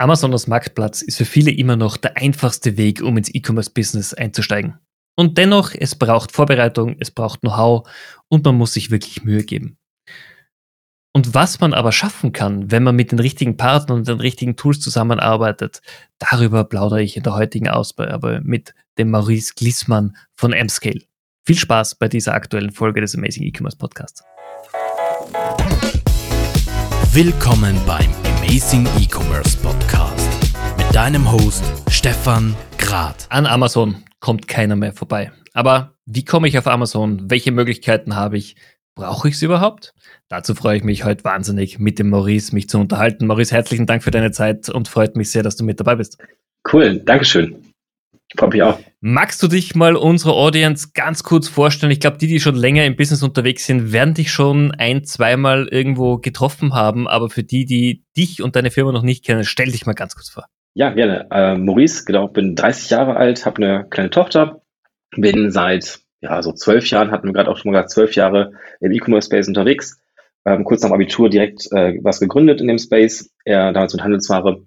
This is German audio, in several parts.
Amazon als Marktplatz ist für viele immer noch der einfachste Weg, um ins E-Commerce-Business einzusteigen. Und dennoch, es braucht Vorbereitung, es braucht Know-how und man muss sich wirklich Mühe geben. Und was man aber schaffen kann, wenn man mit den richtigen Partnern und den richtigen Tools zusammenarbeitet, darüber plaudere ich in der heutigen Ausgabe mit dem Maurice Glissmann von M-Scale. Viel Spaß bei dieser aktuellen Folge des Amazing E-Commerce Podcasts. Willkommen beim Amazing E-Commerce Podcast mit deinem Host Stefan Grad. An Amazon kommt keiner mehr vorbei. Aber wie komme ich auf Amazon? Welche Möglichkeiten habe ich? Brauche ich es überhaupt? Dazu freue ich mich heute wahnsinnig, mit dem Maurice mich zu unterhalten. Maurice, herzlichen Dank für deine Zeit und freut mich sehr, dass du mit dabei bist. Cool, Dankeschön. Freut mich auch. Magst du dich mal unserer Audience ganz kurz vorstellen? Ich glaube, die, die schon länger im Business unterwegs sind, werden dich schon ein, zweimal irgendwo getroffen haben. Aber für die, die dich und deine Firma noch nicht kennen, stell dich mal ganz kurz vor. Ja, gerne. Äh, Maurice, genau, bin 30 Jahre alt, habe eine kleine Tochter, bin seit ja so zwölf Jahren, hatten wir gerade auch schon mal zwölf Jahre im E-Commerce-Space unterwegs. Ähm, kurz nach dem Abitur direkt äh, was gegründet in dem Space, er damals mit Handelsware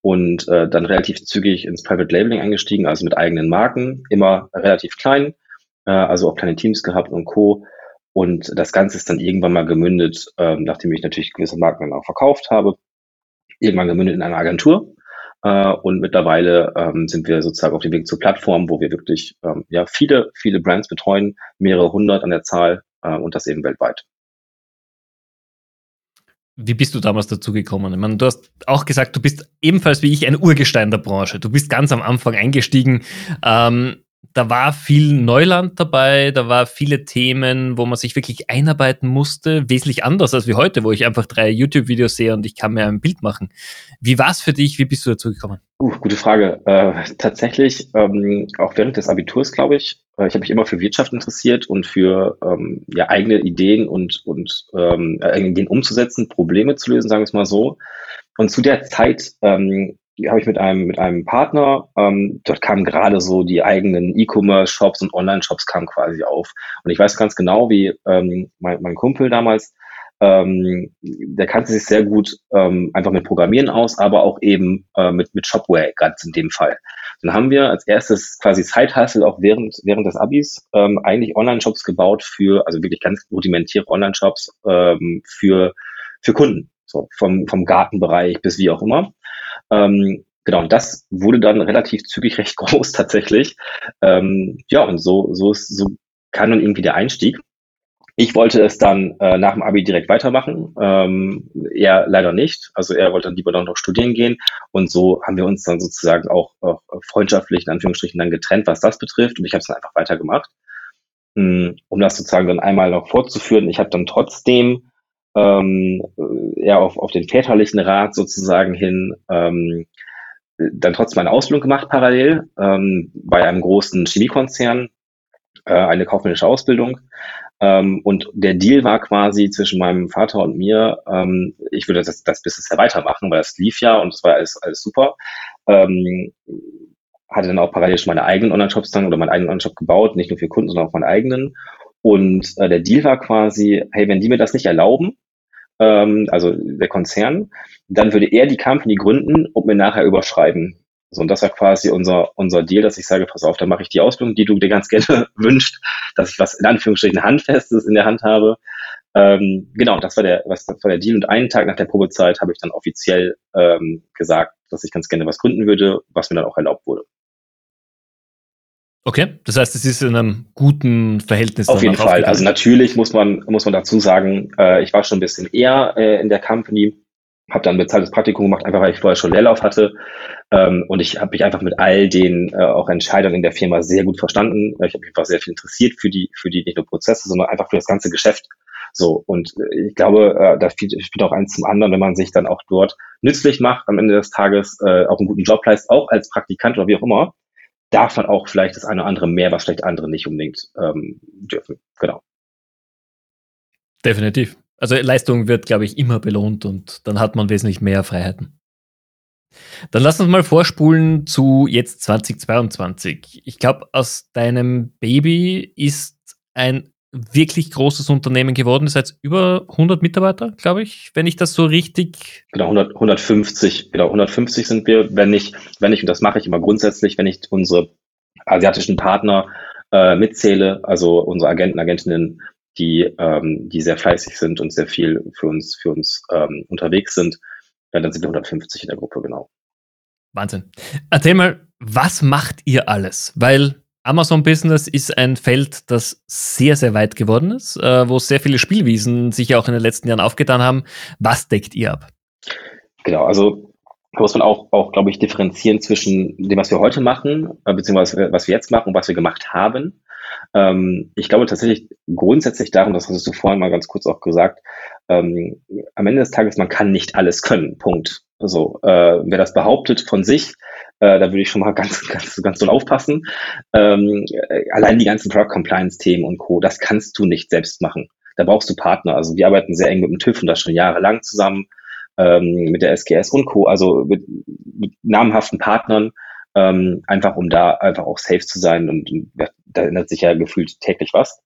und äh, dann relativ zügig ins Private Labeling eingestiegen, also mit eigenen Marken, immer relativ klein, äh, also auch kleine Teams gehabt und Co. Und das Ganze ist dann irgendwann mal gemündet, ähm, nachdem ich natürlich gewisse Marken dann auch verkauft habe, irgendwann gemündet in eine Agentur. Äh, und mittlerweile ähm, sind wir sozusagen auf dem Weg zur Plattform, wo wir wirklich ähm, ja, viele, viele Brands betreuen, mehrere hundert an der Zahl äh, und das eben weltweit. Wie bist du damals dazu gekommen? Ich meine, du hast auch gesagt, du bist ebenfalls wie ich ein Urgestein der Branche. Du bist ganz am Anfang eingestiegen. Ähm, da war viel Neuland dabei, da war viele Themen, wo man sich wirklich einarbeiten musste, wesentlich anders als wie heute, wo ich einfach drei YouTube-Videos sehe und ich kann mir ein Bild machen. Wie war es für dich? Wie bist du dazu gekommen? Uh, gute Frage. Äh, tatsächlich, ähm, auch während des Abiturs, glaube ich, äh, ich habe mich immer für Wirtschaft interessiert und für ähm, ja, eigene Ideen und, und ähm, Ideen umzusetzen, Probleme zu lösen, sagen wir es mal so. Und zu der Zeit ähm, habe ich mit einem, mit einem Partner, ähm, dort kamen gerade so die eigenen E-Commerce-Shops und Online-Shops kamen quasi auf. Und ich weiß ganz genau, wie ähm, mein, mein Kumpel damals, ähm, der kannte sich sehr gut ähm, einfach mit Programmieren aus, aber auch eben äh, mit, mit Shopware, gerade in dem Fall. Dann haben wir als erstes quasi Side-Hustle auch während, während des Abis ähm, eigentlich Online-Shops gebaut für, also wirklich ganz rudimentäre Online-Shops ähm, für, für Kunden. So vom, vom Gartenbereich bis wie auch immer. Ähm, genau, und das wurde dann relativ zügig recht groß tatsächlich. Ähm, ja, und so, so, ist, so kann dann irgendwie der Einstieg. Ich wollte es dann äh, nach dem Abi direkt weitermachen. Ähm, er leider nicht. Also er wollte dann lieber noch studieren gehen. Und so haben wir uns dann sozusagen auch, auch freundschaftlich in Anführungsstrichen dann getrennt, was das betrifft. Und ich habe es dann einfach weitergemacht. Hm, um das sozusagen dann einmal noch fortzuführen. Ich habe dann trotzdem ähm, eher auf, auf den väterlichen Rat sozusagen hin ähm, dann trotzdem eine Ausbildung gemacht parallel ähm, bei einem großen Chemiekonzern, äh, eine kaufmännische Ausbildung. Ähm, und der Deal war quasi zwischen meinem Vater und mir, ähm, ich würde das, das Business ja weitermachen, weil es lief ja und es war alles, alles super. Ähm, hatte dann auch parallel schon meine eigenen Online-Shops dann oder meinen eigenen Online-Shop gebaut, nicht nur für Kunden, sondern auch meinen eigenen. Und äh, der Deal war quasi, hey, wenn die mir das nicht erlauben, ähm, also der Konzern, dann würde er die Company gründen und mir nachher überschreiben. So, und das war quasi unser, unser Deal, dass ich sage, pass auf, da mache ich die Ausbildung, die du dir ganz gerne wünscht, dass ich was in Anführungsstrichen Handfestes in der Hand habe. Ähm, genau, das war der, was das war der Deal. Und einen Tag nach der Probezeit habe ich dann offiziell ähm, gesagt, dass ich ganz gerne was gründen würde, was mir dann auch erlaubt wurde. Okay, das heißt, es ist in einem guten Verhältnis. Auf jeden Fall. Also natürlich muss man muss man dazu sagen, äh, ich war schon ein bisschen eher äh, in der Company, habe dann bezahltes Praktikum gemacht, einfach weil ich vorher schon Leerlauf hatte ähm, und ich habe mich einfach mit all den äh, auch Entscheidern in der Firma sehr gut verstanden. Ich habe mich einfach sehr viel interessiert für die für die nicht nur Prozesse, sondern einfach für das ganze Geschäft. So und äh, ich glaube, äh, da spielt, spielt auch eins zum anderen, wenn man sich dann auch dort nützlich macht am Ende des Tages, äh, auch einen guten Job leistet, auch als Praktikant oder wie auch immer darf man auch vielleicht das eine oder andere mehr, was vielleicht andere nicht unbedingt ähm, dürfen. Genau. Definitiv. Also Leistung wird, glaube ich, immer belohnt und dann hat man wesentlich mehr Freiheiten. Dann lass uns mal vorspulen zu jetzt 2022. Ich glaube, aus deinem Baby ist ein wirklich großes Unternehmen geworden. Ihr seid über 100 Mitarbeiter, glaube ich, wenn ich das so richtig. Genau, 100, 150, genau, 150 sind wir, wenn ich, wenn ich, und das mache ich immer grundsätzlich, wenn ich unsere asiatischen Partner äh, mitzähle, also unsere Agenten, Agentinnen, die, ähm, die sehr fleißig sind und sehr viel für uns, für uns ähm, unterwegs sind, dann sind wir 150 in der Gruppe, genau. Wahnsinn. Erzähl mal, was macht ihr alles? Weil Amazon Business ist ein Feld, das sehr, sehr weit geworden ist, äh, wo sehr viele Spielwiesen sich auch in den letzten Jahren aufgetan haben. Was deckt ihr ab? Genau, also muss man auch, auch glaube ich, differenzieren zwischen dem, was wir heute machen, äh, beziehungsweise was wir jetzt machen und was wir gemacht haben. Ähm, ich glaube tatsächlich grundsätzlich darum, das hast du vorhin mal ganz kurz auch gesagt, ähm, am Ende des Tages, man kann nicht alles können. Punkt. Also, wer das behauptet von sich, äh, da würde ich schon mal ganz, ganz, ganz doll aufpassen. Ähm, äh, allein die ganzen Product Compliance Themen und Co., das kannst du nicht selbst machen. Da brauchst du Partner. Also wir arbeiten sehr eng mit dem TÜV und das schon jahrelang zusammen, ähm, mit der SGS und Co., also mit, mit namhaften Partnern, ähm, einfach um da einfach auch safe zu sein und, und da ändert sich ja gefühlt täglich was.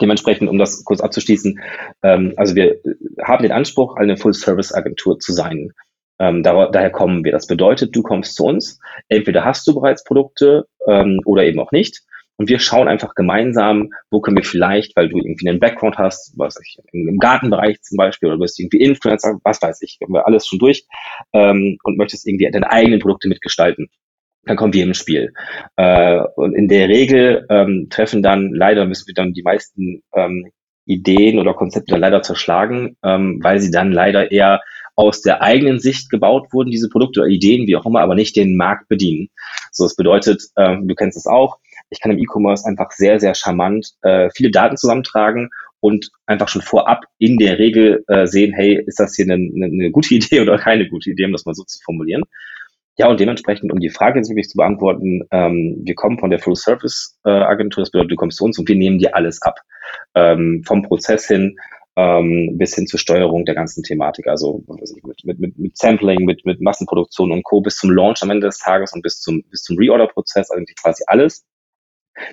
Dementsprechend, um das kurz abzuschließen, ähm, also wir haben den Anspruch, eine Full-Service-Agentur zu sein. Ähm, da, daher kommen wir. Das bedeutet, du kommst zu uns, entweder hast du bereits Produkte ähm, oder eben auch nicht. Und wir schauen einfach gemeinsam, wo können wir vielleicht, weil du irgendwie einen Background hast, was ich, im Gartenbereich zum Beispiel, oder du bist irgendwie Influencer, was weiß ich, haben wir alles schon durch ähm, und möchtest irgendwie deine eigenen Produkte mitgestalten. Dann kommen wir im Spiel. Äh, und in der Regel ähm, treffen dann, leider müssen wir dann die meisten ähm, Ideen oder Konzepte leider zerschlagen, ähm, weil sie dann leider eher aus der eigenen Sicht gebaut wurden, diese Produkte oder Ideen, wie auch immer, aber nicht den Markt bedienen. So, das bedeutet, äh, du kennst es auch, ich kann im E-Commerce einfach sehr, sehr charmant äh, viele Daten zusammentragen und einfach schon vorab in der Regel äh, sehen, hey, ist das hier eine, eine, gute Idee oder keine gute Idee, um das mal so zu formulieren. Ja, und dementsprechend, um die Frage jetzt wirklich zu beantworten, ähm, wir kommen von der Full Service äh, das bedeutet, du kommst zu uns und wir nehmen dir alles ab. Ähm, vom Prozess hin ähm, bis hin zur Steuerung der ganzen Thematik, also mit, mit, mit, mit Sampling, mit, mit Massenproduktion und Co. bis zum Launch am Ende des Tages und bis zum, bis zum Reorder-Prozess, also quasi alles.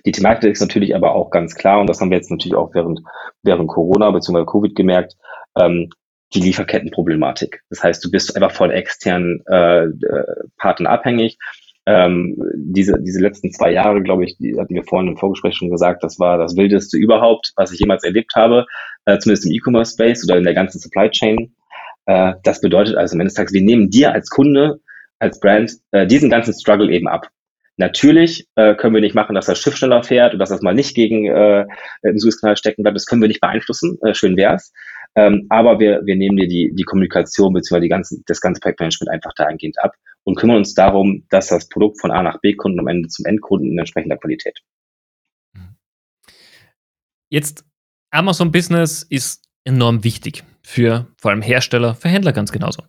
Die Thematik ist natürlich aber auch ganz klar, und das haben wir jetzt natürlich auch während, während Corona bzw. Covid gemerkt, ähm, die Lieferkettenproblematik. Das heißt, du bist einfach von externen äh, äh Partnern abhängig. Ähm, diese, diese letzten zwei Jahre, glaube ich, die hatten wir vorhin im Vorgespräch schon gesagt, das war das Wildeste überhaupt, was ich jemals erlebt habe, äh, zumindest im E-Commerce-Space oder in der ganzen Supply Chain. Äh, das bedeutet also am Ende des Tages, wir nehmen dir als Kunde, als Brand äh, diesen ganzen Struggle eben ab. Natürlich äh, können wir nicht machen, dass das Schiff schneller fährt und dass das mal nicht gegen äh, im Suezkanal stecken bleibt. Das können wir nicht beeinflussen. Äh, schön wär's. Ähm, aber wir, wir nehmen dir die, die Kommunikation bzw. Die ganzen, das ganze Projektmanagement einfach dahingehend ab und kümmern uns darum, dass das Produkt von A nach B und am Ende zum Endkunden in entsprechender Qualität. Jetzt Amazon Business ist enorm wichtig für vor allem Hersteller, für Händler ganz genauso.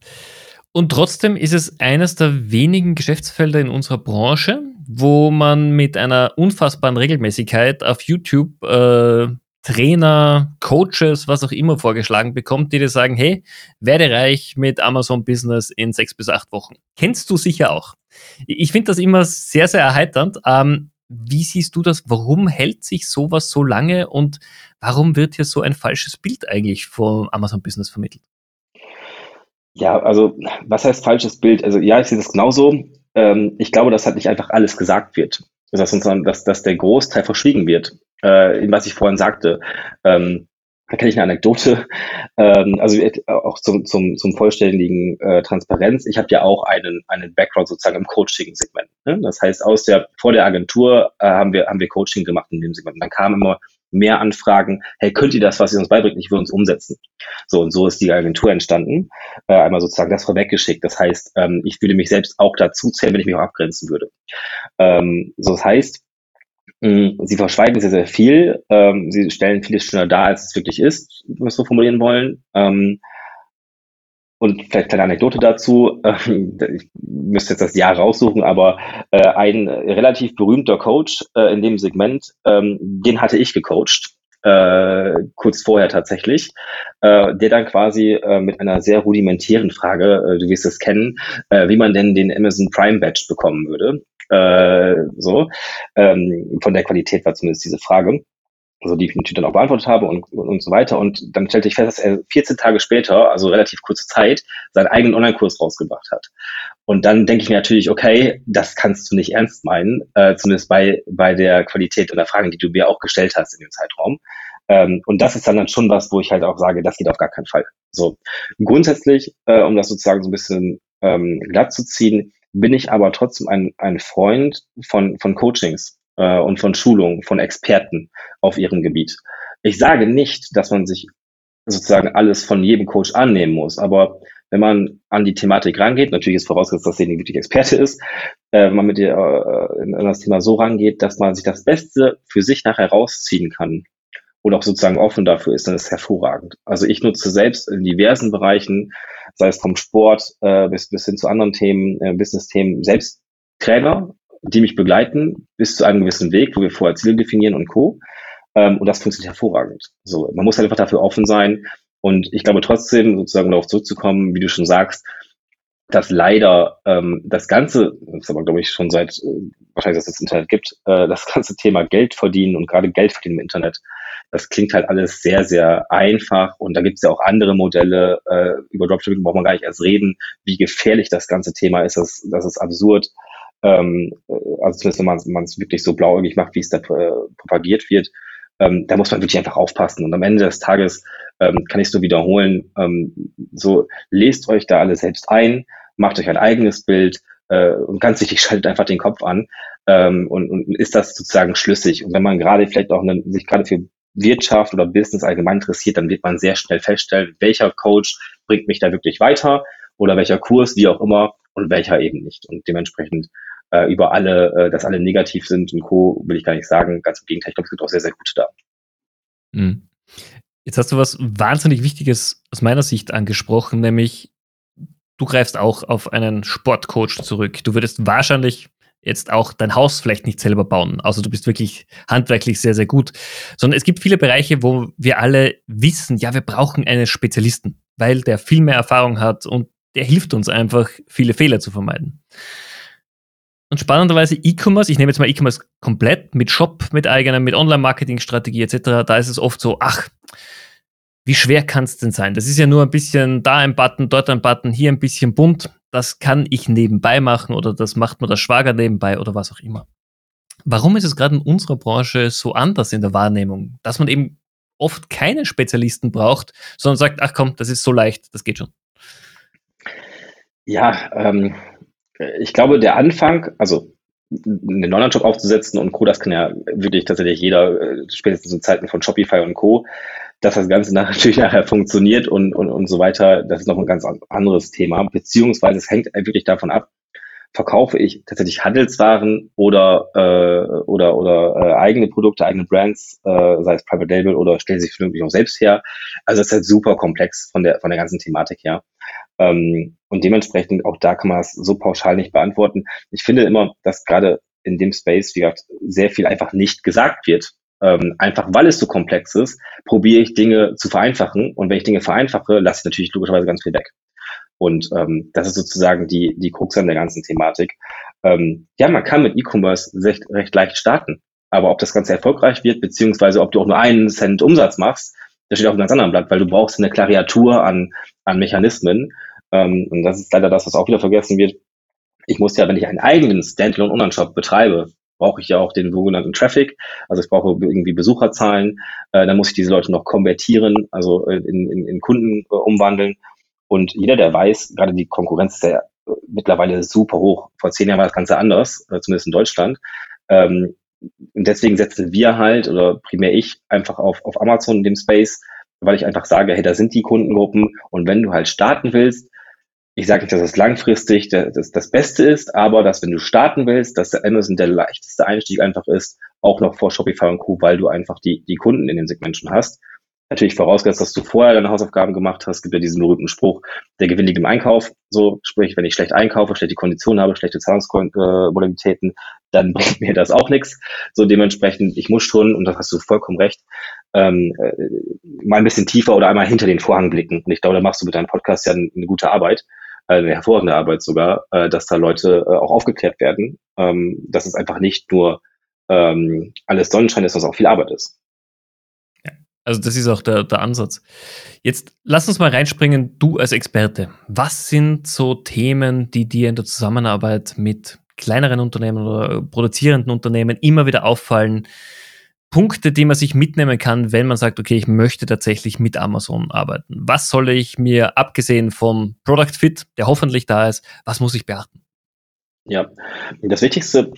Und trotzdem ist es eines der wenigen Geschäftsfelder in unserer Branche, wo man mit einer unfassbaren Regelmäßigkeit auf YouTube äh, Trainer, Coaches, was auch immer vorgeschlagen bekommt, die dir sagen, hey, werde reich mit Amazon Business in sechs bis acht Wochen. Kennst du sicher auch. Ich finde das immer sehr, sehr erheiternd. Ähm, wie siehst du das? Warum hält sich sowas so lange und warum wird hier so ein falsches Bild eigentlich vom Amazon Business vermittelt? Ja, also was heißt falsches Bild? Also ja, ich sehe das genauso. Ähm, ich glaube, dass halt nicht einfach alles gesagt wird. Uns, dass, dass der Großteil verschwiegen wird äh, was ich vorhin sagte. Ähm, da kenne ich eine Anekdote, ähm, also auch zum, zum, zum vollständigen äh, Transparenz. Ich habe ja auch einen, einen Background sozusagen im Coaching-Segment. Ne? Das heißt, aus der, vor der Agentur äh, haben, wir, haben wir Coaching gemacht in dem Segment. Dann kamen immer mehr Anfragen, hey, könnt ihr das, was ihr uns beibringt, nicht für uns umsetzen? So, und so ist die Agentur entstanden. Äh, einmal sozusagen das vorweggeschickt. Das heißt, ähm, ich würde mich selbst auch dazu zählen, wenn ich mich auch abgrenzen würde. Ähm, so, das heißt, sie verschweigen sehr, sehr viel. Ähm, sie stellen vieles schöner dar, als es wirklich ist, wenn wir es so formulieren wollen. Ähm, und vielleicht kleine Anekdote dazu. Ähm, ich müsste jetzt das Jahr raussuchen, aber äh, ein relativ berühmter Coach äh, in dem Segment, ähm, den hatte ich gecoacht. Äh, kurz vorher tatsächlich, äh, der dann quasi äh, mit einer sehr rudimentären Frage, äh, du wirst es kennen, wie man denn den Amazon Prime Badge bekommen würde. Äh, so. Ähm, von der Qualität war zumindest diese Frage. also die ich natürlich dann auch beantwortet habe und, und, und so weiter. Und dann stellte ich fest, dass er 14 Tage später, also relativ kurze Zeit, seinen eigenen Online-Kurs rausgebracht hat. Und dann denke ich mir natürlich, okay, das kannst du nicht ernst meinen, äh, zumindest bei, bei der Qualität oder Fragen, die du mir auch gestellt hast in dem Zeitraum. Ähm, und das ist dann, dann schon was, wo ich halt auch sage, das geht auf gar keinen Fall. So grundsätzlich, äh, um das sozusagen so ein bisschen ähm, glatt zu ziehen, bin ich aber trotzdem ein, ein Freund von, von Coachings äh, und von Schulungen, von Experten auf ihrem Gebiet. Ich sage nicht, dass man sich sozusagen alles von jedem Coach annehmen muss, aber wenn man an die Thematik rangeht, natürlich ist vorausgesetzt, dass derjenige wirklich Experte ist, äh, wenn man mit dir äh, in das Thema so rangeht, dass man sich das Beste für sich nachher rausziehen kann und auch sozusagen offen dafür ist, dann ist hervorragend. Also ich nutze selbst in diversen Bereichen, sei es vom Sport äh, bis, bis hin zu anderen Themen, äh, Business-Themen, selbst Trainer, die mich begleiten bis zu einem gewissen Weg, wo wir vorher Ziele definieren und Co. Ähm, und das funktioniert hervorragend. So, man muss halt einfach dafür offen sein. Und ich glaube trotzdem, sozusagen darauf zurückzukommen, wie du schon sagst, dass leider ähm, das ganze, das ist aber glaube ich schon seit äh, wahrscheinlich, dass es das Internet gibt, äh, das ganze Thema Geld verdienen und gerade Geld verdienen im Internet, das klingt halt alles sehr, sehr einfach und da gibt es ja auch andere Modelle, äh, über Dropshipping braucht man gar nicht erst reden, wie gefährlich das ganze Thema ist, das, das ist absurd. Ähm, äh, also zumindest wenn man es wirklich so blauäugig macht, wie es da äh, propagiert wird, ähm, da muss man wirklich einfach aufpassen. Und am Ende des Tages ähm, kann ich so wiederholen, ähm, so lest euch da alle selbst ein, macht euch ein eigenes Bild äh, und ganz wichtig, schaltet einfach den Kopf an ähm, und, und ist das sozusagen schlüssig. Und wenn man gerade vielleicht auch eine, sich gerade für Wirtschaft oder Business allgemein interessiert, dann wird man sehr schnell feststellen, welcher Coach bringt mich da wirklich weiter oder welcher Kurs, wie auch immer, und welcher eben nicht. Und dementsprechend äh, über alle, äh, dass alle negativ sind und Co., will ich gar nicht sagen. Ganz im Gegenteil, ich glaube, es gibt auch sehr, sehr gute da. Mhm. Jetzt hast du was wahnsinnig Wichtiges aus meiner Sicht angesprochen, nämlich du greifst auch auf einen Sportcoach zurück. Du würdest wahrscheinlich jetzt auch dein Haus vielleicht nicht selber bauen. Also du bist wirklich handwerklich sehr, sehr gut. Sondern es gibt viele Bereiche, wo wir alle wissen, ja, wir brauchen einen Spezialisten, weil der viel mehr Erfahrung hat und der hilft uns einfach, viele Fehler zu vermeiden. Und spannenderweise E-Commerce, ich nehme jetzt mal E-Commerce komplett mit Shop, mit eigener, mit Online-Marketing-Strategie etc., da ist es oft so, ach, wie schwer kann es denn sein? Das ist ja nur ein bisschen da ein Button, dort ein Button, hier ein bisschen bunt. Das kann ich nebenbei machen oder das macht mir der Schwager nebenbei oder was auch immer. Warum ist es gerade in unserer Branche so anders in der Wahrnehmung, dass man eben oft keine Spezialisten braucht, sondern sagt, ach komm, das ist so leicht, das geht schon. Ja, ähm, ich glaube, der Anfang, also einen Online-Shop aufzusetzen und Co., das kann ja wirklich tatsächlich jeder, äh, spätestens in Zeiten von Shopify und Co., dass das Ganze natürlich nachher funktioniert und, und, und so weiter, das ist noch ein ganz anderes Thema, beziehungsweise es hängt wirklich davon ab, verkaufe ich tatsächlich Handelswaren oder äh, oder oder äh, eigene Produkte, eigene Brands, äh, sei es Private Label oder stellen sich wirklich auch selbst her. Also es ist halt super komplex von der von der ganzen Thematik her. Ähm, und dementsprechend auch da kann man das so pauschal nicht beantworten. Ich finde immer, dass gerade in dem Space, wie gesagt, sehr viel einfach nicht gesagt wird. Ähm, einfach weil es so komplex ist, probiere ich Dinge zu vereinfachen. Und wenn ich Dinge vereinfache, lasse ich natürlich logischerweise ganz viel weg. Und ähm, das ist sozusagen die, die Krux an der ganzen Thematik. Ähm, ja, man kann mit E-Commerce recht, recht leicht starten. Aber ob das Ganze erfolgreich wird, beziehungsweise ob du auch nur einen Cent Umsatz machst, das steht auf einem ganz anderen Blatt, weil du brauchst eine Klariatur an, an Mechanismen. Ähm, und das ist leider das, was auch wieder vergessen wird. Ich muss ja, wenn ich einen eigenen Standalone Online-Shop betreibe, brauche ich ja auch den sogenannten Traffic. Also ich brauche irgendwie Besucherzahlen. Äh, dann muss ich diese Leute noch konvertieren, also äh, in, in, in Kunden äh, umwandeln. Und jeder, der weiß, gerade die Konkurrenz ist ja äh, mittlerweile super hoch. Vor zehn Jahren war das Ganze anders, äh, zumindest in Deutschland. Ähm, und deswegen setzen wir halt, oder primär ich, einfach auf, auf Amazon in dem Space, weil ich einfach sage, hey, da sind die Kundengruppen und wenn du halt starten willst, ich sage nicht, dass es langfristig das, das Beste ist, aber dass wenn du starten willst, dass der Amazon der leichteste Einstieg einfach ist, auch noch vor Shopify und Co., weil du einfach die, die Kunden in den Segmenten hast. Natürlich vorausgesetzt, dass du vorher deine Hausaufgaben gemacht hast, gibt ja diesen berühmten Spruch, der Gewinn liegt im Einkauf. So, sprich, wenn ich schlecht einkaufe, schlechte Konditionen habe, schlechte Zahlungsmodalitäten, dann bringt mir das auch nichts. So dementsprechend, ich muss schon, und da hast du vollkommen recht, ähm, äh, mal ein bisschen tiefer oder einmal hinter den Vorhang blicken. Und ich glaube, da machst du mit deinem Podcast ja eine gute Arbeit, äh, eine hervorragende Arbeit sogar, äh, dass da Leute äh, auch aufgeklärt werden, ähm, dass es einfach nicht nur ähm, alles Sonnenschein ist, was auch viel Arbeit ist. Also das ist auch der, der Ansatz. Jetzt lass uns mal reinspringen, du als Experte. Was sind so Themen, die dir in der Zusammenarbeit mit kleineren Unternehmen oder produzierenden Unternehmen immer wieder auffallen? Punkte, die man sich mitnehmen kann, wenn man sagt, okay, ich möchte tatsächlich mit Amazon arbeiten. Was soll ich mir, abgesehen vom Product Fit, der hoffentlich da ist, was muss ich beachten? Ja, das Wichtigste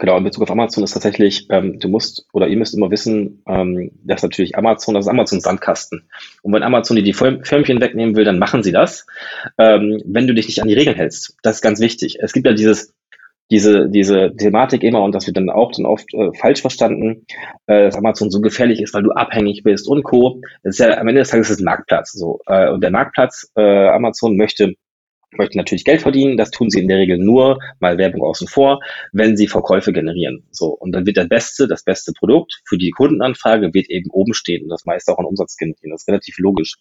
Genau, in Bezug auf Amazon ist tatsächlich, ähm, du musst oder ihr müsst immer wissen, ähm, dass natürlich Amazon, das ist Amazon Sandkasten. Und wenn Amazon dir die Förmchen wegnehmen will, dann machen sie das, ähm, wenn du dich nicht an die Regeln hältst. Das ist ganz wichtig. Es gibt ja dieses, diese, diese Thematik immer, und das wird dann auch dann oft äh, falsch verstanden, äh, dass Amazon so gefährlich ist, weil du abhängig bist und Co. Das ist ja am Ende des Tages ist es ein Marktplatz. So. Äh, und der Marktplatz, äh, Amazon möchte möchten natürlich Geld verdienen. Das tun sie in der Regel nur, mal Werbung außen vor, wenn sie Verkäufe generieren. So. Und dann wird der beste, das beste Produkt für die Kundenanfrage wird eben oben stehen und das meiste auch an Umsatz generieren. Das ist relativ logisch.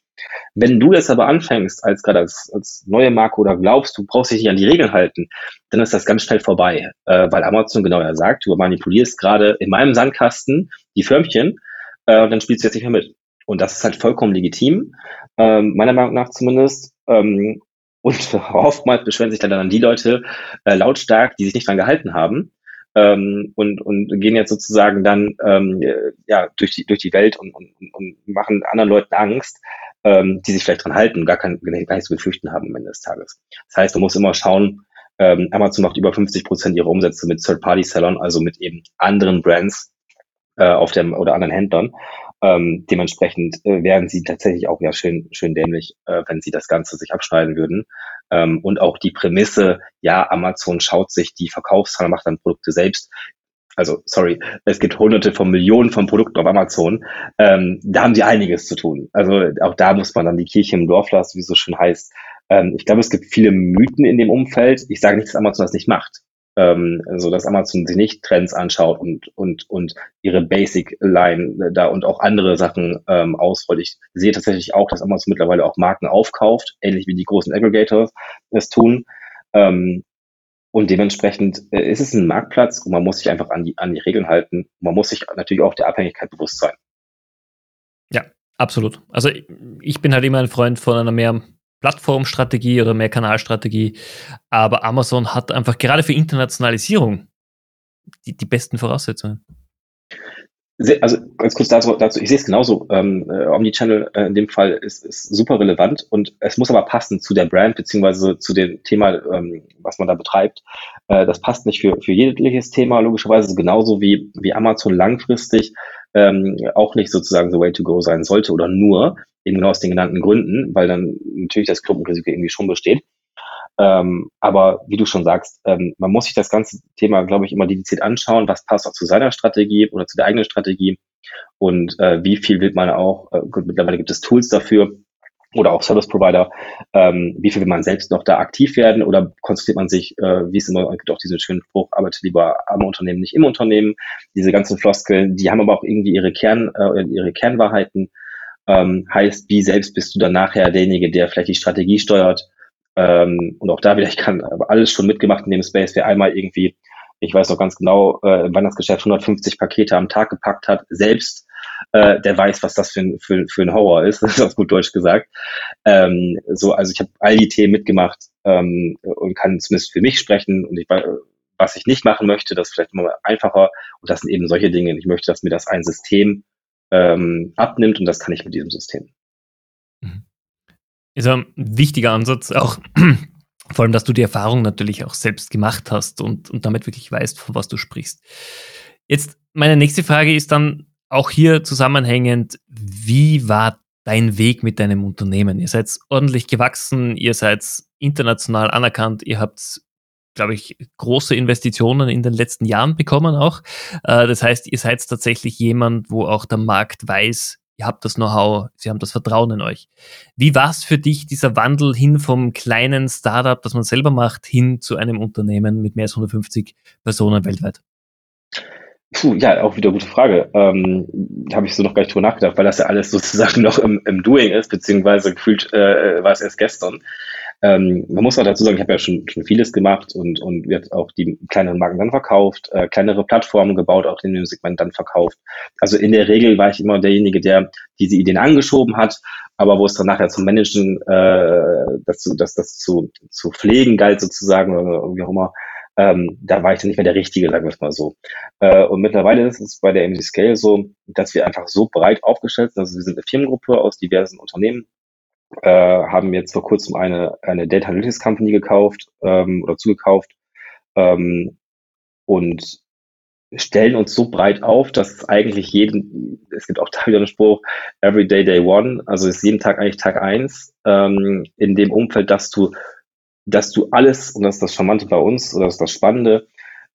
Wenn du jetzt aber anfängst, als gerade als, als neue Marke oder glaubst, du brauchst dich nicht an die Regeln halten, dann ist das ganz schnell vorbei, äh, weil Amazon genau ja sagt, du manipulierst gerade in meinem Sandkasten die Förmchen, äh, dann spielst du jetzt nicht mehr mit. Und das ist halt vollkommen legitim, ähm, meiner Meinung nach zumindest. Ähm, und oftmals beschweren sich dann, die Leute äh, lautstark, die sich nicht dran gehalten haben. Ähm, und, und gehen jetzt sozusagen dann ähm, ja, durch, die, durch die Welt und, und, und machen anderen Leuten Angst, ähm, die sich vielleicht dran halten und gar, kein, gar nicht zu befürchten haben am Ende des Tages. Das heißt, man muss immer schauen, ähm, Amazon macht über 50 Prozent ihrer Umsätze mit Third-Party-Sellern, also mit eben anderen Brands äh, auf dem oder anderen Händlern. Ähm, dementsprechend äh, wären sie tatsächlich auch ja schön, schön dämlich, äh, wenn sie das Ganze sich abschneiden würden. Ähm, und auch die Prämisse, ja, Amazon schaut sich die Verkaufszahlen, macht dann Produkte selbst. Also, sorry, es gibt hunderte von Millionen von Produkten auf Amazon. Ähm, da haben sie einiges zu tun. Also auch da muss man dann die Kirche im Dorf lassen, wie es so schön heißt. Ähm, ich glaube, es gibt viele Mythen in dem Umfeld. Ich sage nicht, dass Amazon das nicht macht ähm, so dass Amazon sich nicht Trends anschaut und und und ihre Basic Line da und auch andere Sachen ähm, ausrollt. Ich sehe tatsächlich auch, dass Amazon mittlerweile auch Marken aufkauft, ähnlich wie die großen Aggregators es tun. Ähm, und dementsprechend äh, ist es ein Marktplatz und man muss sich einfach an die an die Regeln halten. Man muss sich natürlich auch der Abhängigkeit bewusst sein. Ja, absolut. Also ich bin halt immer ein Freund von einer mehr Plattformstrategie oder mehr Kanalstrategie. Aber Amazon hat einfach gerade für Internationalisierung die, die besten Voraussetzungen. Also ganz kurz dazu, dazu ich sehe es genauso. Ähm, äh, Omnichannel äh, in dem Fall ist, ist super relevant und es muss aber passen zu der Brand beziehungsweise zu dem Thema, ähm, was man da betreibt. Äh, das passt nicht für, für jegliches Thema, logischerweise genauso wie, wie Amazon langfristig ähm, auch nicht sozusagen the way to go sein sollte oder nur, eben genau aus den genannten Gründen, weil dann natürlich das Klumpenrisiko irgendwie schon besteht. Ähm, aber wie du schon sagst, ähm, man muss sich das ganze Thema, glaube ich, immer dediziert anschauen, was passt auch zu seiner Strategie oder zu der eigenen Strategie und äh, wie viel will man auch, äh, mittlerweile gibt es Tools dafür oder auch Service Provider, ähm, wie viel will man selbst noch da aktiv werden oder konzentriert man sich, äh, wie es immer gibt auch diesen schönen Spruch, arbeitet lieber am Unternehmen, nicht im Unternehmen. Diese ganzen Floskeln, die haben aber auch irgendwie ihre Kern, äh, ihre Kernwahrheiten ähm, heißt, wie selbst bist du dann nachher derjenige, der vielleicht die Strategie steuert. Ähm, und auch da wieder, ich kann alles schon mitgemacht in dem Space, wer einmal irgendwie, ich weiß noch ganz genau, äh, wann das Geschäft 150 Pakete am Tag gepackt hat, selbst, äh, der weiß, was das für ein, für, für ein Horror ist, das ist auf gut Deutsch gesagt. Ähm, so, also ich habe all die Themen mitgemacht ähm, und kann zumindest für mich sprechen und ich was ich nicht machen möchte, das ist vielleicht immer einfacher und das sind eben solche Dinge. Ich möchte, dass mir das ein System ähm, abnimmt und das kann ich mit diesem System. Mhm. Ist ein wichtiger Ansatz, auch vor allem, dass du die Erfahrung natürlich auch selbst gemacht hast und, und damit wirklich weißt, von was du sprichst. Jetzt meine nächste Frage ist dann auch hier zusammenhängend, wie war dein Weg mit deinem Unternehmen? Ihr seid ordentlich gewachsen, ihr seid international anerkannt, ihr habt glaube ich, große Investitionen in den letzten Jahren bekommen auch. Äh, das heißt, ihr seid tatsächlich jemand, wo auch der Markt weiß, ihr habt das Know-how, sie haben das Vertrauen in euch. Wie war es für dich, dieser Wandel hin vom kleinen Startup, das man selber macht, hin zu einem Unternehmen mit mehr als 150 Personen weltweit? Puh, ja, auch wieder gute Frage. Ähm, Habe ich so noch gar nicht drüber nachgedacht, weil das ja alles sozusagen noch im, im Doing ist, beziehungsweise gefühlt äh, war es erst gestern. Ähm, man muss auch dazu sagen, ich habe ja schon, schon vieles gemacht und, und wird auch die kleineren Marken dann verkauft, äh, kleinere Plattformen gebaut, auch in dem Segment dann verkauft. Also in der Regel war ich immer derjenige, der diese Ideen angeschoben hat, aber wo es dann nachher zum Managen, äh, das, zu, das, das zu, zu pflegen galt sozusagen oder wie auch immer, ähm, da war ich dann nicht mehr der Richtige, sagen wir es mal so. Äh, und mittlerweile ist es bei der MC Scale so, dass wir einfach so breit aufgestellt sind. Also wir sind eine Firmengruppe aus diversen Unternehmen, äh, haben jetzt vor kurzem eine, eine Data Analytics Company gekauft ähm, oder zugekauft ähm, und stellen uns so breit auf, dass eigentlich jeden, es gibt auch da wieder einen Spruch, every day day one, also ist jeden Tag eigentlich Tag eins, ähm, in dem Umfeld, dass du dass du alles, und das ist das Charmante bei uns, oder das ist das Spannende,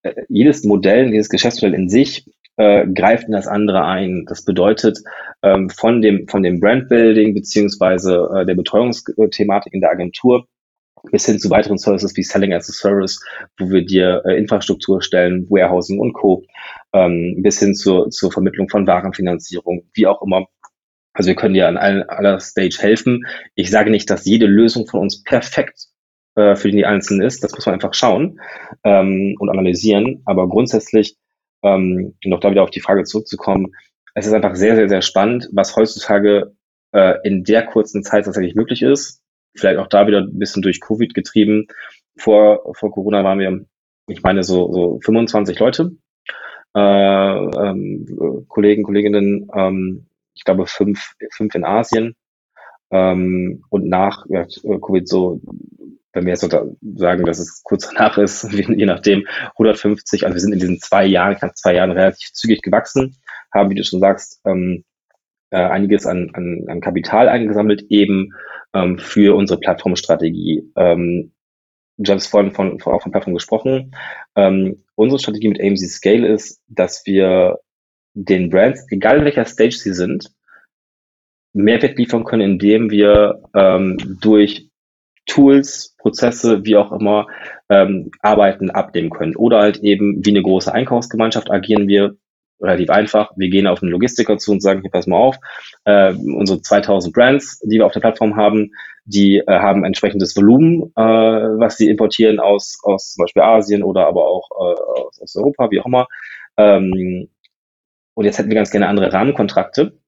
äh, jedes Modell, jedes Geschäftsmodell in sich äh, greift in das andere ein. Das bedeutet, ähm, von dem, von dem Brandbuilding beziehungsweise äh, der Betreuungsthematik in der Agentur bis hin zu weiteren Services wie Selling as a Service, wo wir dir äh, Infrastruktur stellen, Warehousing und Co., ähm, bis hin zur, zur Vermittlung von Warenfinanzierung, wie auch immer. Also wir können dir an aller Stage helfen. Ich sage nicht, dass jede Lösung von uns perfekt äh, für die Einzelnen ist. Das muss man einfach schauen ähm, und analysieren. Aber grundsätzlich, ähm, noch da wieder auf die Frage zurückzukommen, es ist einfach sehr, sehr, sehr spannend, was heutzutage äh, in der kurzen Zeit tatsächlich möglich ist. Vielleicht auch da wieder ein bisschen durch Covid getrieben. Vor, vor Corona waren wir, ich meine, so, so 25 Leute, äh, ähm, Kollegen, Kolleginnen, ähm, ich glaube fünf, fünf in Asien. Ähm, und nach ja, Covid so wenn wir jetzt sagen, dass es kurz danach ist, je nachdem, 150, also wir sind in diesen zwei Jahren, knapp zwei Jahren relativ zügig gewachsen, haben, wie du schon sagst, ähm, äh, einiges an, an, an Kapital eingesammelt, eben ähm, für unsere Plattformstrategie. Ähm, du hast vorhin von, von, auch von Plattform gesprochen. Ähm, unsere Strategie mit AMC Scale ist, dass wir den Brands, egal in welcher Stage sie sind, Mehrwert liefern können, indem wir ähm, durch Tools, Prozesse, wie auch immer, ähm, Arbeiten abnehmen können. Oder halt eben wie eine große Einkaufsgemeinschaft agieren wir relativ einfach. Wir gehen auf einen Logistiker zu und sagen, hier pass mal auf, äh, unsere 2000 Brands, die wir auf der Plattform haben, die äh, haben entsprechendes Volumen, äh, was sie importieren aus, aus zum Beispiel Asien oder aber auch äh, aus, aus Europa, wie auch immer. Ähm, und jetzt hätten wir ganz gerne andere Rahmenkontrakte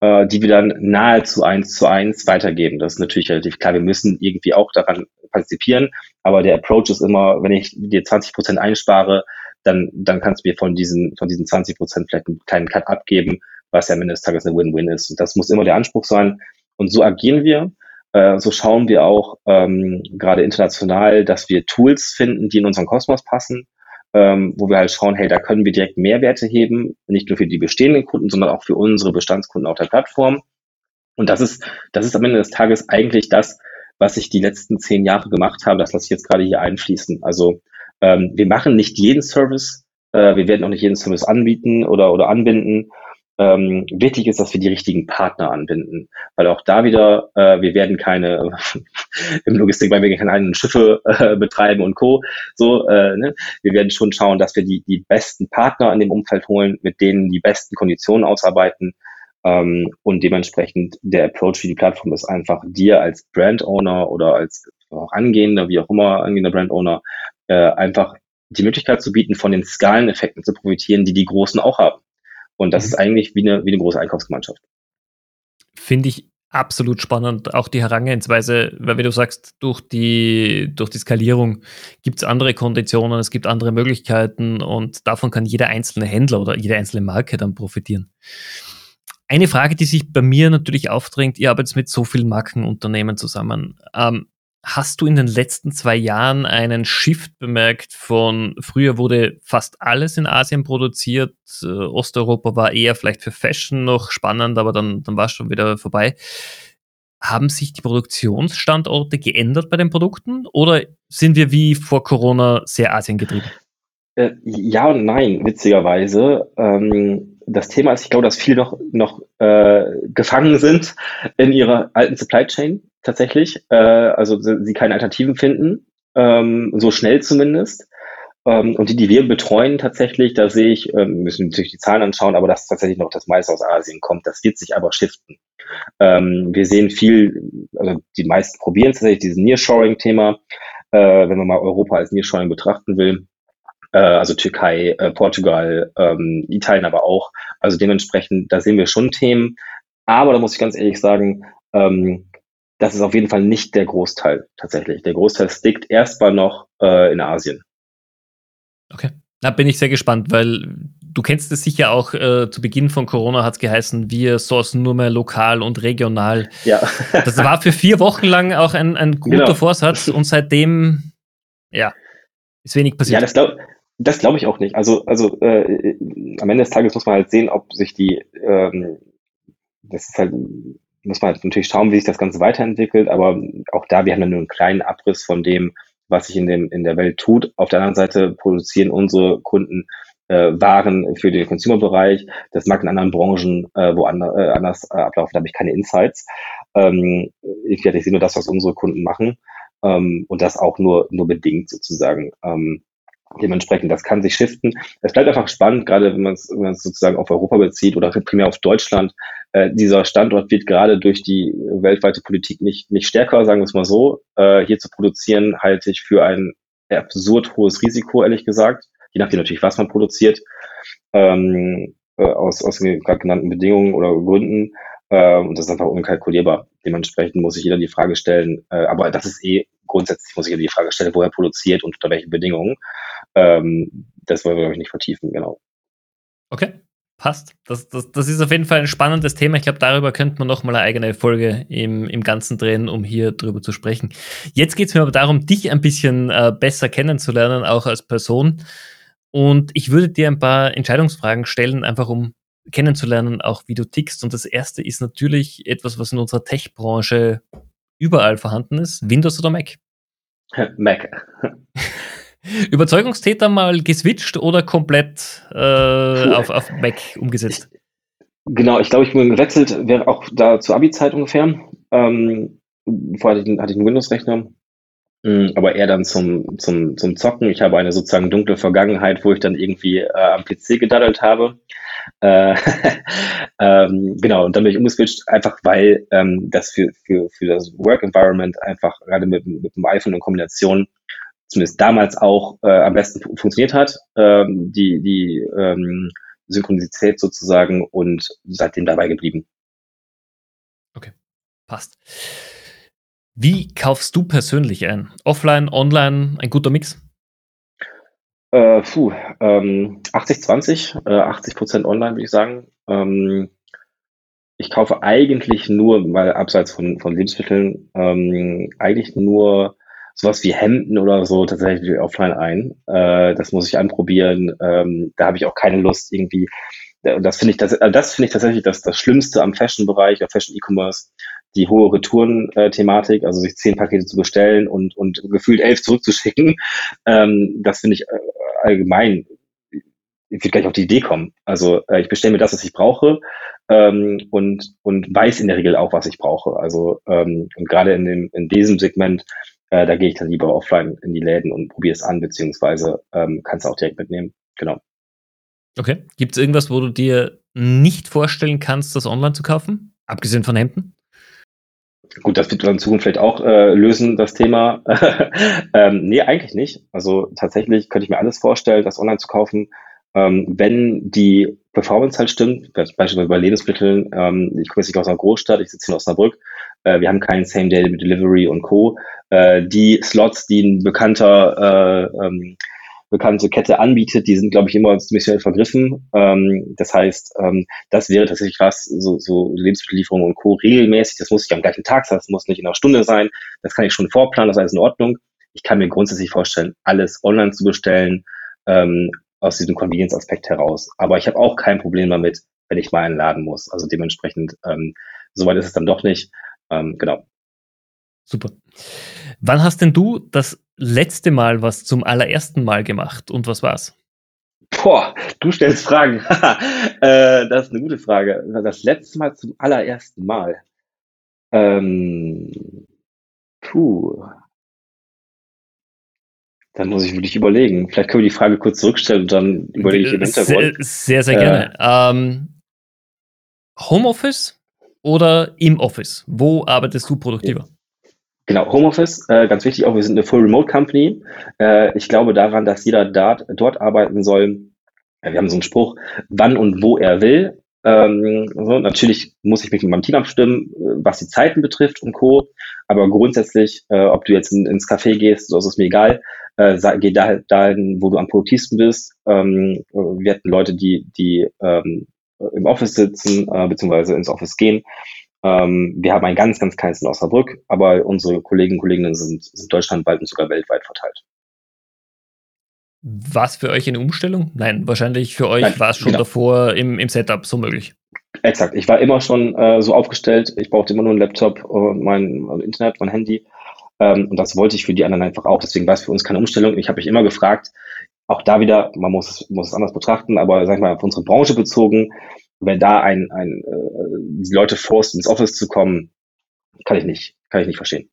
äh, die wir dann nahezu eins zu eins weitergeben. Das ist natürlich relativ klar. Wir müssen irgendwie auch daran partizipieren, aber der Approach ist immer, wenn ich dir 20 Prozent einspare, dann, dann kannst du mir von diesen, von diesen 20 Prozent vielleicht einen kleinen Cut abgeben, was ja am Ende des Tages eine Win-Win ist. Und das muss immer der Anspruch sein. Und so agieren wir. Äh, so schauen wir auch ähm, gerade international, dass wir Tools finden, die in unseren Kosmos passen ähm, wo wir halt schauen, hey, da können wir direkt Mehrwerte heben, nicht nur für die bestehenden Kunden, sondern auch für unsere Bestandskunden auf der Plattform. Und das ist, das ist am Ende des Tages eigentlich das, was ich die letzten zehn Jahre gemacht habe. Das lasse ich jetzt gerade hier einfließen. Also ähm, wir machen nicht jeden Service, äh, wir werden auch nicht jeden Service anbieten oder, oder anbinden, ähm, wichtig ist, dass wir die richtigen Partner anbinden, weil auch da wieder, äh, wir werden keine im Logistik, weil wir keine eigenen Schiffe äh, betreiben und Co. So, äh, ne? wir werden schon schauen, dass wir die die besten Partner in dem Umfeld holen, mit denen die besten Konditionen ausarbeiten. Ähm, und dementsprechend der Approach für die Plattform ist einfach dir als Brand Owner oder als auch angehender, wie auch immer angehender Brand Owner, äh, einfach die Möglichkeit zu bieten, von den Skaleneffekten zu profitieren, die die Großen auch haben. Und das ist eigentlich wie eine, wie eine große Einkaufsgemeinschaft. Finde ich absolut spannend, auch die Herangehensweise, weil wie du sagst, durch die, durch die Skalierung gibt es andere Konditionen, es gibt andere Möglichkeiten und davon kann jeder einzelne Händler oder jede einzelne Marke dann profitieren. Eine Frage, die sich bei mir natürlich aufdrängt, ihr arbeitet mit so vielen Markenunternehmen zusammen. Ähm, Hast du in den letzten zwei Jahren einen Shift bemerkt von früher wurde fast alles in Asien produziert, äh, Osteuropa war eher vielleicht für Fashion noch spannend, aber dann, dann war es schon wieder vorbei. Haben sich die Produktionsstandorte geändert bei den Produkten oder sind wir wie vor Corona sehr Asien getrieben? Äh, ja und nein, witzigerweise. Ähm, das Thema ist, ich glaube, dass viele noch, noch äh, gefangen sind in ihrer alten Supply Chain tatsächlich. Äh, also sie keine Alternativen finden, ähm, so schnell zumindest. Ähm, und die, die wir betreuen tatsächlich, da sehe ich, ähm, müssen natürlich die Zahlen anschauen, aber dass tatsächlich noch das meiste aus Asien kommt. Das wird sich aber shiften. Ähm, wir sehen viel, also die meisten probieren tatsächlich dieses Nearshoring-Thema, äh, wenn man mal Europa als Nearshoring betrachten will. Äh, also Türkei, äh, Portugal, ähm, Italien aber auch. Also dementsprechend, da sehen wir schon Themen. Aber da muss ich ganz ehrlich sagen, ähm, das ist auf jeden Fall nicht der Großteil tatsächlich. Der Großteil stickt erstmal noch äh, in Asien. Okay. Da bin ich sehr gespannt, weil du kennst es sicher auch, äh, zu Beginn von Corona hat es geheißen, wir sourcen nur mehr lokal und regional. Ja. das war für vier Wochen lang auch ein, ein guter genau. Vorsatz und seitdem, ja, ist wenig passiert. Ja, das glaube das glaub ich auch nicht. Also, also äh, am Ende des Tages muss man halt sehen, ob sich die, ähm, das ist halt, muss man halt natürlich schauen, wie sich das Ganze weiterentwickelt, aber auch da, wir haben dann nur einen kleinen Abriss von dem, was sich in, dem, in der Welt tut. Auf der anderen Seite produzieren unsere Kunden äh, Waren für den Consumer-Bereich. Das mag in anderen Branchen äh, wo ander, äh, anders äh, ablaufen, da habe ich keine Insights. Ähm, ich, ich sehe nur das, was unsere Kunden machen ähm, und das auch nur, nur bedingt sozusagen. Ähm, Dementsprechend, das kann sich shiften. Es bleibt einfach spannend, gerade wenn man es sozusagen auf Europa bezieht oder primär auf Deutschland. Äh, dieser Standort wird gerade durch die weltweite Politik nicht, nicht stärker, sagen wir es mal so. Äh, hier zu produzieren, halte ich für ein absurd hohes Risiko, ehrlich gesagt. Je nachdem natürlich, was man produziert. Ähm, äh, aus, aus den gerade genannten Bedingungen oder Gründen. Äh, und das ist einfach unkalkulierbar. Dementsprechend muss sich jeder die Frage stellen, äh, aber das ist eh grundsätzlich, muss ich jeder die Frage stellen, wo er produziert und unter welchen Bedingungen. Ähm, das wollen wir, glaube ich, nicht vertiefen, genau. Okay, passt. Das, das, das ist auf jeden Fall ein spannendes Thema. Ich glaube, darüber könnte man noch mal eine eigene Folge im, im Ganzen drehen, um hier drüber zu sprechen. Jetzt geht es mir aber darum, dich ein bisschen äh, besser kennenzulernen, auch als Person. Und ich würde dir ein paar Entscheidungsfragen stellen, einfach um kennenzulernen, auch wie du tickst. Und das erste ist natürlich etwas, was in unserer Tech-Branche überall vorhanden ist. Windows oder Mac? Mac. Überzeugungstäter mal geswitcht oder komplett äh, auf, auf Mac umgesetzt? Genau, ich glaube, ich bin gewechselt, wäre auch da zur Abi-Zeit ungefähr. Ähm, vorher hatte ich, hatte ich einen Windows-Rechner, hm, aber eher dann zum, zum, zum Zocken. Ich habe eine sozusagen dunkle Vergangenheit, wo ich dann irgendwie äh, am PC gedaddelt habe. Äh, ähm, genau, und dann bin ich umgeswitcht, einfach weil ähm, das für, für, für das Work Environment einfach gerade mit, mit dem iPhone in Kombination zumindest damals auch äh, am besten funktioniert hat, ähm, die, die ähm, Synchronizität sozusagen und seitdem dabei geblieben. Okay, passt. Wie kaufst du persönlich ein? Offline, online, ein guter Mix? Äh, puh, ähm, 80-20, äh, 80 Prozent online, würde ich sagen. Ähm, ich kaufe eigentlich nur, weil abseits von, von Lebensmitteln, ähm, eigentlich nur sowas wie Hemden oder so tatsächlich offline ein. Äh, das muss ich anprobieren. Ähm, da habe ich auch keine Lust irgendwie. Das finde ich, das, äh, das finde ich tatsächlich das, das Schlimmste am Fashion-Bereich, am Fashion-E-Commerce, die hohe Return-Thematik, also sich zehn Pakete zu bestellen und, und gefühlt elf zurückzuschicken. Ähm, das finde ich äh, allgemein, ich würde gar nicht auf die Idee kommen. Also äh, ich bestelle mir das, was ich brauche ähm, und, und weiß in der Regel auch, was ich brauche. Also ähm, und gerade in, dem, in diesem Segment äh, da gehe ich dann lieber offline in die Läden und probiere es an, beziehungsweise ähm, kannst auch direkt mitnehmen. Genau. Okay. Gibt es irgendwas, wo du dir nicht vorstellen kannst, das online zu kaufen? Abgesehen von Hemden? Gut, das wird man in Zukunft vielleicht auch äh, lösen, das Thema. ähm, nee, eigentlich nicht. Also tatsächlich könnte ich mir alles vorstellen, das online zu kaufen. Ähm, wenn die Performance halt stimmt, beispielsweise bei Lebensmitteln, ähm, ich komme jetzt nicht aus einer Großstadt, ich sitze hier in Osnabrück, äh, wir haben keinen Same-Day-Delivery und Co. Äh, die Slots, die ein bekannter äh, ähm, bekannte Kette anbietet, die sind, glaube ich, immer ziemlich schnell vergriffen. Ähm, das heißt, ähm, das wäre tatsächlich was, so, so Lebensmittellieferung und Co. regelmäßig, das muss nicht am gleichen Tag sein, das muss nicht in einer Stunde sein, das kann ich schon vorplanen, das ist alles in Ordnung. Ich kann mir grundsätzlich vorstellen, alles online zu bestellen, ähm, aus diesem Convenience-Aspekt heraus. Aber ich habe auch kein Problem damit, wenn ich mal einen Laden muss. Also dementsprechend, ähm, soweit ist es dann doch nicht. Ähm, genau. Super. Wann hast denn du das letzte Mal was zum allerersten Mal gemacht und was war's? Boah, du stellst Fragen. äh, das ist eine gute Frage. Das letzte Mal zum allerersten Mal. Ähm, puh. Dann muss ich wirklich überlegen. Vielleicht können wir die Frage kurz zurückstellen und dann überlege ich im Hintergrund. Sehr, sehr, sehr gerne. Äh, ähm, Homeoffice oder im Office? Wo arbeitest du produktiver? Genau, Homeoffice, äh, ganz wichtig auch, wir sind eine Full Remote Company. Äh, ich glaube daran, dass jeder dort, dort arbeiten soll. Ja, wir haben so einen Spruch, wann und wo er will. Ähm, so, natürlich muss ich mich mit meinem Team abstimmen, äh, was die Zeiten betrifft und Co. Aber grundsätzlich, äh, ob du jetzt in, ins Café gehst, so ist es mir egal. Äh, geh da, dahin, wo du am produktivsten bist. Ähm, wir hatten Leute, die, die ähm, im Office sitzen, äh, beziehungsweise ins Office gehen. Ähm, wir haben ein ganz, ganz kleines in Osnabrück, aber unsere Kollegen und Kolleginnen sind, sind deutschlandweit und sogar weltweit verteilt. Was für euch eine Umstellung? Nein, wahrscheinlich für euch war es schon genau. davor im, im Setup so möglich. Exakt. Ich war immer schon äh, so aufgestellt. Ich brauchte immer nur einen Laptop und mein, mein Internet, mein Handy. Ähm, und das wollte ich für die anderen einfach auch. Deswegen war es für uns keine Umstellung. Ich habe mich immer gefragt, auch da wieder, man muss, muss es anders betrachten, aber sag ich mal, auf unsere Branche bezogen, wenn da ein, ein äh, die Leute forst, ins Office zu kommen, kann ich nicht, kann ich nicht verstehen.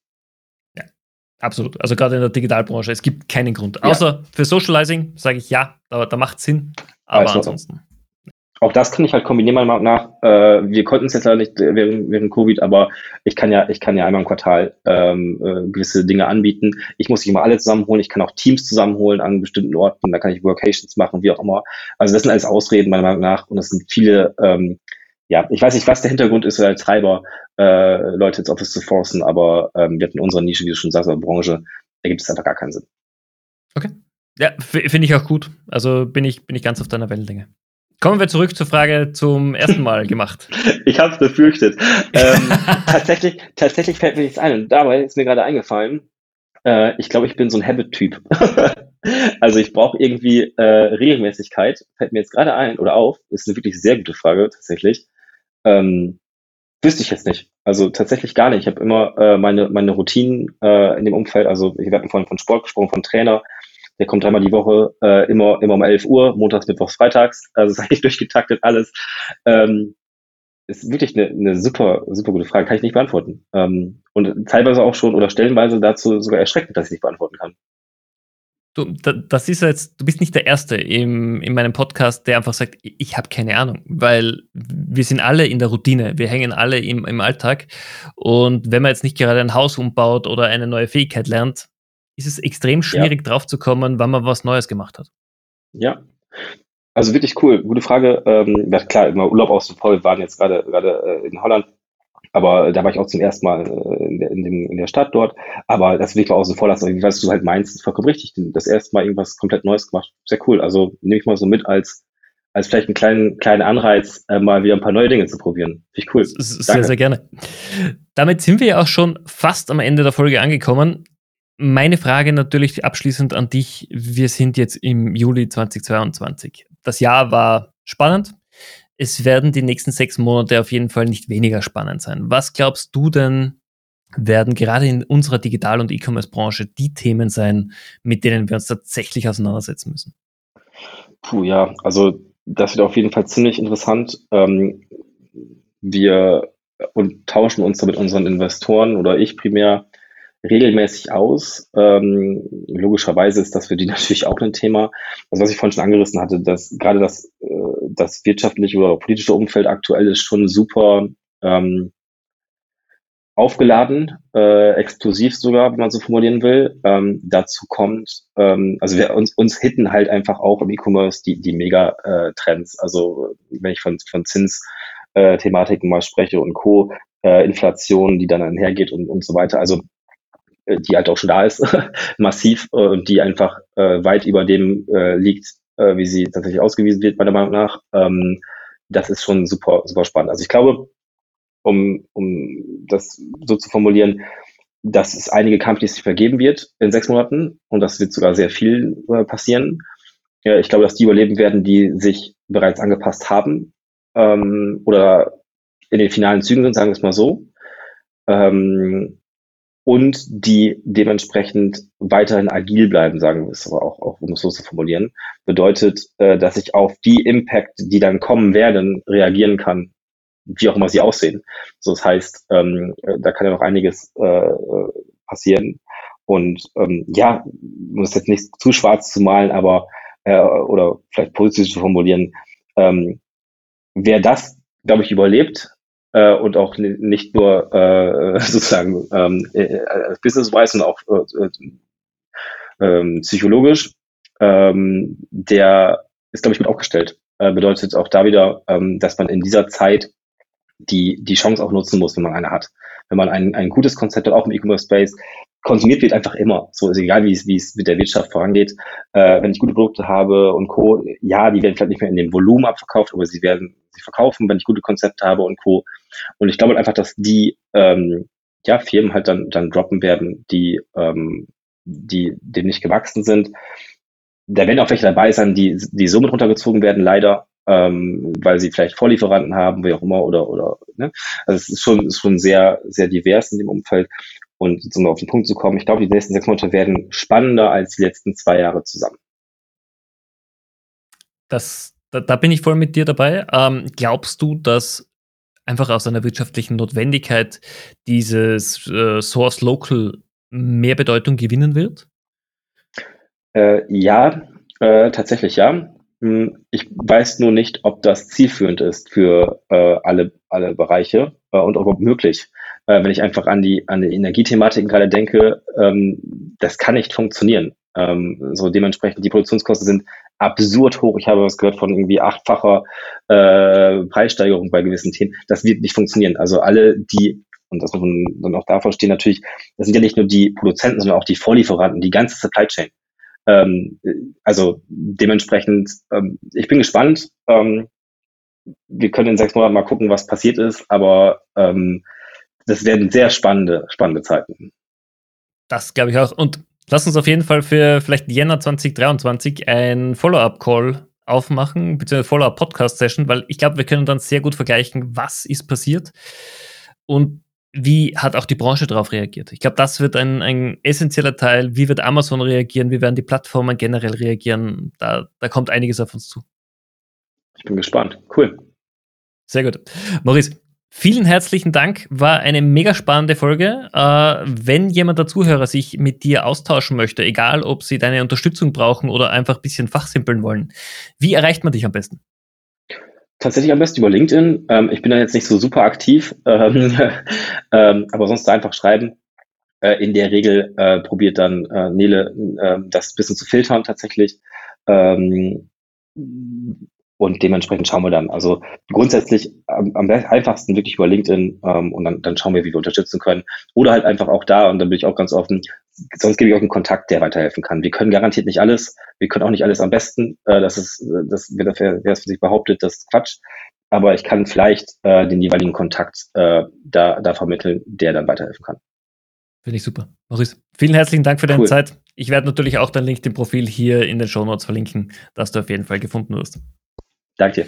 Absolut. Also gerade in der Digitalbranche, es gibt keinen Grund. Außer ja. für Socializing sage ich ja, da, da macht es Sinn. Aber also, ansonsten. Auch das kann ich halt kombinieren, meiner Meinung nach. Äh, wir konnten es jetzt leider nicht während, während Covid, aber ich kann ja, ich kann ja einmal im Quartal ähm, äh, gewisse Dinge anbieten. Ich muss nicht immer alle zusammenholen, ich kann auch Teams zusammenholen an bestimmten Orten, da kann ich Workations machen, wie auch immer. Also das sind alles Ausreden, meiner Meinung nach. Und das sind viele ähm, ja, ich weiß nicht, was der Hintergrund ist als Treiber, äh, Leute ins Office zu forcen, aber ähm, wir hatten in unserer Nische, wie du schon sagst, in der Branche, da gibt es einfach gar keinen Sinn. Okay. Ja, finde ich auch gut. Also bin ich, bin ich ganz auf deiner Wellenlänge. Kommen wir zurück zur Frage zum ersten Mal gemacht. ich habe es befürchtet. Ähm, tatsächlich, tatsächlich fällt mir nichts ein. Und dabei ist mir gerade eingefallen, äh, ich glaube, ich bin so ein Habit-Typ. also ich brauche irgendwie äh, Regelmäßigkeit. Fällt mir jetzt gerade ein oder auf. Ist eine wirklich sehr gute Frage tatsächlich. Ähm, wüsste ich jetzt nicht. Also tatsächlich gar nicht. Ich habe immer äh, meine, meine Routinen äh, in dem Umfeld. Also ich werde vorhin von Sport gesprochen, von Trainer. Der kommt einmal die Woche, äh, immer, immer um 11 Uhr, montags, mittwochs, freitags. Also ist eigentlich durchgetaktet alles. Ähm, ist wirklich eine, eine super, super gute Frage. Kann ich nicht beantworten. Ähm, und teilweise auch schon oder stellenweise dazu sogar erschreckend, dass ich nicht beantworten kann. Du, das ist jetzt, du bist nicht der Erste im, in meinem Podcast, der einfach sagt, ich habe keine Ahnung, weil wir sind alle in der Routine, wir hängen alle im, im Alltag und wenn man jetzt nicht gerade ein Haus umbaut oder eine neue Fähigkeit lernt, ist es extrem schwierig ja. drauf zu kommen, wann man was Neues gemacht hat. Ja, also wirklich cool, gute Frage. Ähm, klar, immer Urlaub aus dem wir waren jetzt gerade gerade äh, in Holland aber da war ich auch zum ersten Mal äh, in der, in, dem, in der Stadt dort. Aber das will ich mal außen vor lassen. Was du halt meinst, ist vollkommen richtig. Das erste Mal irgendwas komplett Neues gemacht. Sehr cool. Also nehme ich mal so mit als, als vielleicht einen kleinen, kleinen Anreiz, äh, mal wieder ein paar neue Dinge zu probieren. Finde ich cool. Sehr, Danke. sehr gerne. Damit sind wir ja auch schon fast am Ende der Folge angekommen. Meine Frage natürlich abschließend an dich. Wir sind jetzt im Juli 2022. Das Jahr war spannend es werden die nächsten sechs Monate auf jeden Fall nicht weniger spannend sein. Was glaubst du denn, werden gerade in unserer Digital- und E-Commerce-Branche die Themen sein, mit denen wir uns tatsächlich auseinandersetzen müssen? Puh, ja, also das wird auf jeden Fall ziemlich interessant. Ähm, wir und tauschen uns da mit unseren Investoren oder ich primär regelmäßig aus. Ähm, logischerweise ist das für die natürlich auch ein Thema. Also was ich vorhin schon angerissen hatte, dass gerade das, äh, das wirtschaftliche oder politische Umfeld aktuell ist schon super ähm, aufgeladen, äh, explosiv sogar, wenn man so formulieren will. Ähm, dazu kommt, ähm, also wir uns, uns hitten halt einfach auch im E-Commerce die, die Mega-Trends. Also wenn ich von, von Zins-Thematiken äh, mal spreche und Co., äh, Inflation, die dann einhergeht und, und so weiter. Also die halt auch schon da ist, massiv äh, und die einfach äh, weit über dem äh, liegt, äh, wie sie tatsächlich ausgewiesen wird, meiner Meinung nach. Ähm, das ist schon super, super spannend. Also ich glaube, um, um das so zu formulieren, dass es einige Companies sich vergeben wird in sechs Monaten und das wird sogar sehr viel äh, passieren. Ja, ich glaube, dass die überleben werden, die sich bereits angepasst haben ähm, oder in den finalen Zügen sind, sagen wir es mal so. Ähm, und die dementsprechend weiterhin agil bleiben, sagen wir es aber auch, auch um es so zu formulieren, bedeutet, äh, dass ich auf die Impact, die dann kommen werden, reagieren kann, wie auch immer sie aussehen. So, das heißt, ähm, da kann ja noch einiges äh, passieren. Und ähm, ja, muss jetzt nicht zu schwarz zu malen, aber äh, oder vielleicht positiv zu formulieren, ähm, wer das, glaube ich, überlebt äh, und auch nicht nur äh, sozusagen ähm, äh, business-wise, sondern auch äh, äh, psychologisch, ähm, der ist, glaube ich, gut aufgestellt. Äh, bedeutet auch da wieder, ähm, dass man in dieser Zeit die, die Chance auch nutzen muss, wenn man eine hat. Wenn man ein, ein gutes Konzept hat, auch im E-Commerce-Space, konsumiert wird einfach immer. So ist egal, wie es, mit der Wirtschaft vorangeht. Äh, wenn ich gute Produkte habe und Co., ja, die werden vielleicht nicht mehr in dem Volumen abverkauft, aber sie werden sich verkaufen, wenn ich gute Konzepte habe und Co. Und ich glaube einfach, dass die ähm, ja, Firmen halt dann, dann droppen werden, die, ähm, die dem nicht gewachsen sind. Da werden auch welche dabei sein, die, die somit runtergezogen werden, leider, ähm, weil sie vielleicht Vorlieferanten haben, wie auch immer, oder, oder, ne? Also es ist schon, ist schon sehr, sehr divers in dem Umfeld. Und um auf den Punkt zu kommen, ich glaube, die nächsten sechs Monate werden spannender als die letzten zwei Jahre zusammen. Das, da, da bin ich voll mit dir dabei. Ähm, glaubst du, dass einfach aus einer wirtschaftlichen Notwendigkeit dieses äh, Source Local mehr Bedeutung gewinnen wird? Äh, ja, äh, tatsächlich ja. Hm, ich weiß nur nicht, ob das zielführend ist für äh, alle, alle Bereiche äh, und ob möglich äh, wenn ich einfach an die, an die Energiethematiken gerade denke, ähm, das kann nicht funktionieren. Ähm, so dementsprechend, die Produktionskosten sind absurd hoch. Ich habe was gehört von irgendwie achtfacher äh, Preissteigerung bei gewissen Themen. Das wird nicht funktionieren. Also alle, die und das muss man dann auch davon stehen, natürlich, das sind ja nicht nur die Produzenten, sondern auch die Vorlieferanten, die ganze Supply Chain. Ähm, also dementsprechend, ähm, ich bin gespannt. Ähm, wir können in sechs Monaten mal gucken, was passiert ist, aber ähm, das werden sehr spannende, spannende Zeiten. Das glaube ich auch. Und lass uns auf jeden Fall für vielleicht Jänner 2023 ein Follow-up-Call aufmachen, beziehungsweise Follow-up-Podcast-Session, weil ich glaube, wir können dann sehr gut vergleichen, was ist passiert und wie hat auch die Branche darauf reagiert. Ich glaube, das wird ein, ein essentieller Teil. Wie wird Amazon reagieren? Wie werden die Plattformen generell reagieren? Da, da kommt einiges auf uns zu. Ich bin gespannt. Cool. Sehr gut. Maurice, Vielen herzlichen Dank, war eine mega spannende Folge. Äh, wenn jemand der Zuhörer sich mit dir austauschen möchte, egal ob sie deine Unterstützung brauchen oder einfach ein bisschen fachsimpeln wollen, wie erreicht man dich am besten? Tatsächlich am besten über LinkedIn. Ähm, ich bin da jetzt nicht so super aktiv, ähm, ähm, aber sonst einfach schreiben. Äh, in der Regel äh, probiert dann äh, Nele äh, das bisschen zu filtern tatsächlich. Und dementsprechend schauen wir dann. Also grundsätzlich am, am einfachsten wirklich über LinkedIn ähm, und dann, dann schauen wir, wie wir unterstützen können. Oder halt einfach auch da, und da bin ich auch ganz offen, sonst gebe ich auch einen Kontakt, der weiterhelfen kann. Wir können garantiert nicht alles, wir können auch nicht alles am besten. Äh, das ist, das, wer, wer es für sich behauptet, das ist Quatsch. Aber ich kann vielleicht äh, den jeweiligen Kontakt äh, da, da vermitteln, der dann weiterhelfen kann. Finde ich super. Maurice, vielen herzlichen Dank für deine cool. Zeit. Ich werde natürlich auch dein LinkedIn-Profil hier in den Show Notes verlinken, dass du auf jeden Fall gefunden wirst. Danke.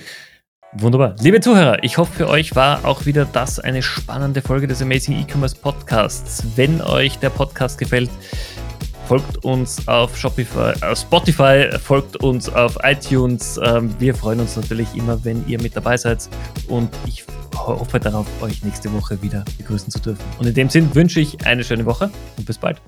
Wunderbar. Liebe Zuhörer, ich hoffe, für euch war auch wieder das eine spannende Folge des Amazing E-Commerce Podcasts. Wenn euch der Podcast gefällt, folgt uns auf Shopify, auf Spotify, folgt uns auf iTunes. Ähm, wir freuen uns natürlich immer, wenn ihr mit dabei seid und ich hoffe darauf, euch nächste Woche wieder begrüßen zu dürfen. Und in dem Sinn wünsche ich eine schöne Woche und bis bald.